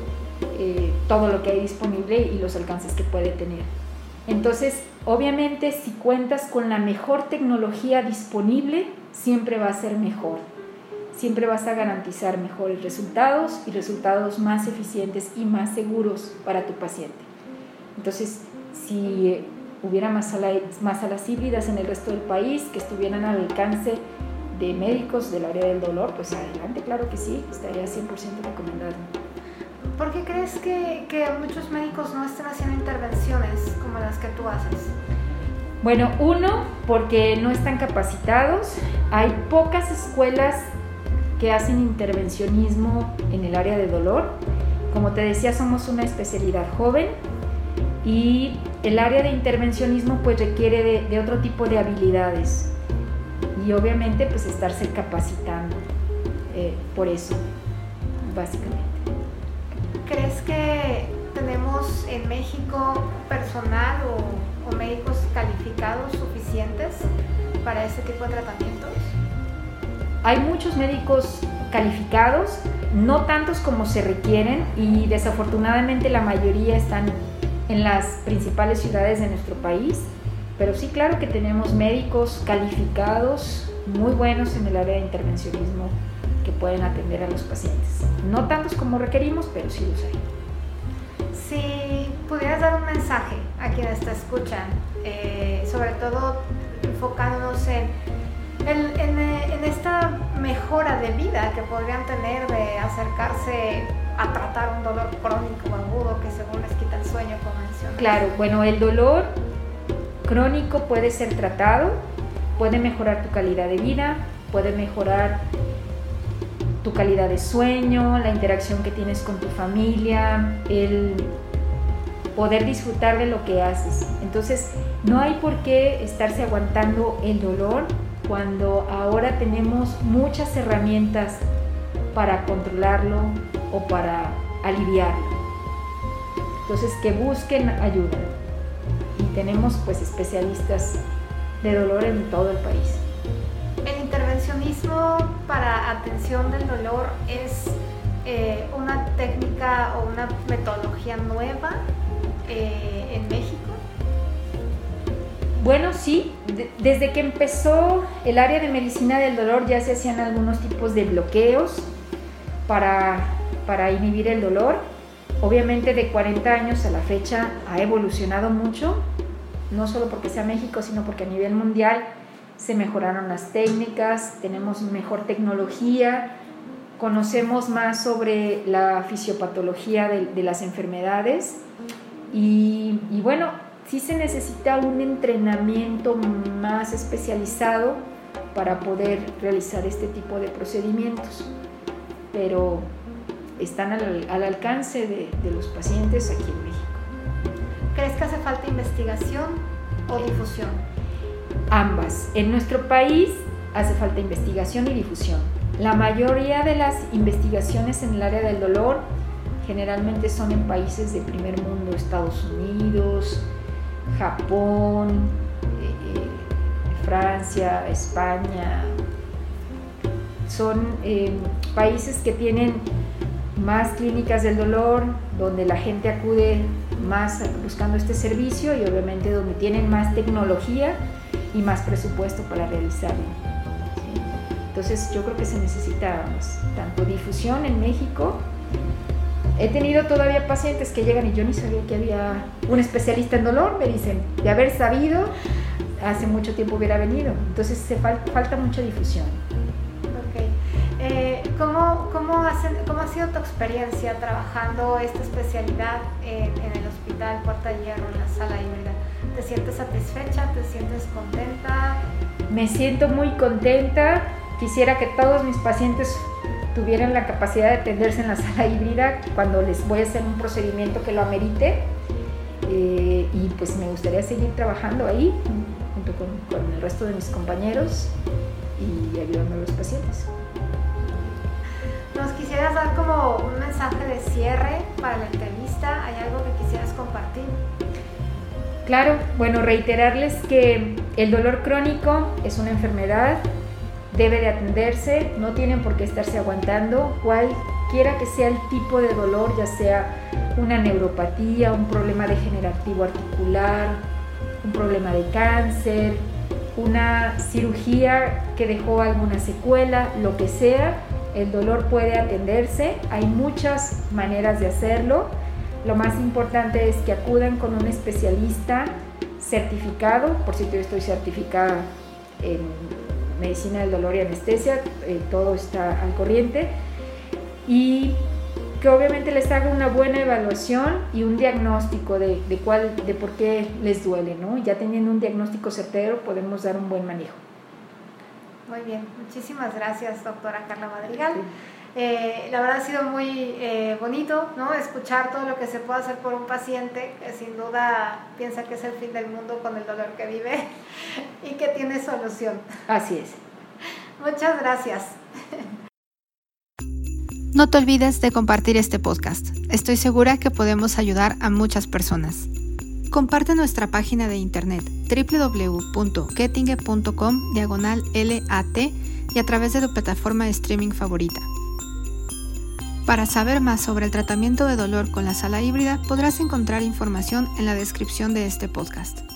B: eh, todo lo que hay disponible y los alcances que puede tener. Entonces, obviamente, si cuentas con la mejor tecnología disponible, siempre va a ser mejor. Siempre vas a garantizar mejores resultados y resultados más eficientes y más seguros para tu paciente. Entonces, si hubiera más salas, más salas híbridas en el resto del país que estuvieran al alcance de médicos del área del dolor, pues adelante, claro que sí, estaría 100% recomendado.
C: ¿Por qué crees que, que, muchos médicos no están haciendo intervenciones como las que tú haces?
B: Bueno, uno, porque no están capacitados. Hay pocas escuelas que hacen intervencionismo en el área de dolor. Como te decía, somos una especialidad joven y el área de intervencionismo pues requiere de, otro tipo de habilidades y obviamente pues estarse capacitando eh, por eso, básicamente.
C: ¿Crees que tenemos en México personal o, o médicos calificados suficientes para este tipo de tratamientos?
B: Hay muchos médicos calificados, no tantos como se requieren y desafortunadamente la mayoría están en las principales ciudades de nuestro país pero sí, claro que tenemos médicos calificados, muy buenos en el área de intervencionismo, que pueden atender a los pacientes. No tantos como requerimos, pero sí los hay.
C: Si pudieras dar un mensaje a quienes te escuchan, eh, sobre todo enfocándonos en, en, esta mejora de vida que podrían tener de acercarse a tratar un dolor crónico o agudo que según les quita el sueño, como mencionas.
B: Claro, bueno, el dolor crónico puede ser tratado, puede mejorar tu calidad de vida, puede mejorar tu calidad de sueño, la interacción que tienes con tu familia, el poder disfrutar de lo que haces. Entonces, no hay por qué estarse aguantando el dolor cuando ahora tenemos muchas herramientas para controlarlo o para aliviarlo. Entonces, que busquen ayuda y tenemos pues especialistas de dolor en todo el país.
C: El intervencionismo para atención del dolor es eh, una técnica o una metodología nueva eh, en México.
B: Bueno, sí, desde que empezó el área de medicina del dolor ya se hacían algunos tipos de bloqueos para, para inhibir el dolor. Obviamente de 40 años a la fecha ha evolucionado mucho, no solo porque sea México, sino porque a nivel mundial se mejoraron las técnicas, tenemos mejor tecnología, conocemos más sobre la fisiopatología de, las enfermedades. Y, y, bueno, sí se necesita un entrenamiento más especializado para poder realizar este tipo de procedimientos, pero están al, al alcance de, de, los pacientes aquí en México.
C: ¿Crees que hace falta investigación o difusión?
B: Ambas. En nuestro país hace falta investigación y difusión. La mayoría de las investigaciones en el área del dolor generalmente son en países de primer mundo, Estados Unidos, Japón, eh, eh, Francia, España. Son eh, países que tienen más clínicas del dolor, donde la gente acude más buscando este servicio y obviamente donde tienen más tecnología y más presupuesto para realizarlo. Entonces yo creo que se necesita tanto difusión en México. He tenido todavía pacientes que llegan y yo ni sabía que había un especialista en dolor, me dicen, de haber sabido, hace mucho tiempo hubiera venido. Entonces se falta mucha difusión.
C: Eh, ¿cómo, cómo, ¿Cómo ha sido tu experiencia trabajando esta especialidad en, en, el hospital Puerta de Hierro, en la sala híbrida? ¿Te sientes satisfecha? ¿Te sientes contenta?
B: Me siento muy contenta. Quisiera que todos mis pacientes tuvieran la capacidad de atenderse en la sala híbrida cuando les voy a hacer un procedimiento que lo amerite. Eh, y pues me gustaría seguir trabajando ahí junto con, con el resto de mis compañeros y ayudando a los pacientes.
C: ¿Nos quisieras dar como un mensaje de cierre para la entrevista? ¿Hay algo que quisieras compartir?
B: Claro, bueno, reiterarles que el dolor crónico es una enfermedad, debe de atenderse, no tienen por qué estarse aguantando, cualquiera que sea el tipo de dolor, ya sea una neuropatía, un problema degenerativo articular, un problema de cáncer, una cirugía que dejó alguna secuela, lo que sea, el dolor puede atenderse. Hay muchas maneras de hacerlo. Lo más importante es que acudan con un especialista certificado, por si yo estoy certificada en medicina del dolor y anestesia, eh, todo está al corriente, y que obviamente les haga una buena evaluación y un diagnóstico de, de, cuál, de por qué les duele, ¿no? Ya teniendo un diagnóstico certero podemos dar un buen manejo.
C: Muy bien, muchísimas gracias, doctora Carla Madrigal. Eh, la verdad ha sido muy eh, bonito ¿no? escuchar todo lo que se puede hacer por un paciente que sin duda piensa que es el fin del mundo con el dolor que vive y que tiene solución.
B: Así es.
C: Muchas gracias.
A: No te olvides de compartir este podcast. Estoy segura que podemos ayudar a muchas personas. Comparte nuestra página de internet www.kettinge.com diagonal LAT y a través de tu plataforma de streaming favorita. Para saber más sobre el tratamiento de dolor con la sala híbrida podrás encontrar información en la descripción de este podcast.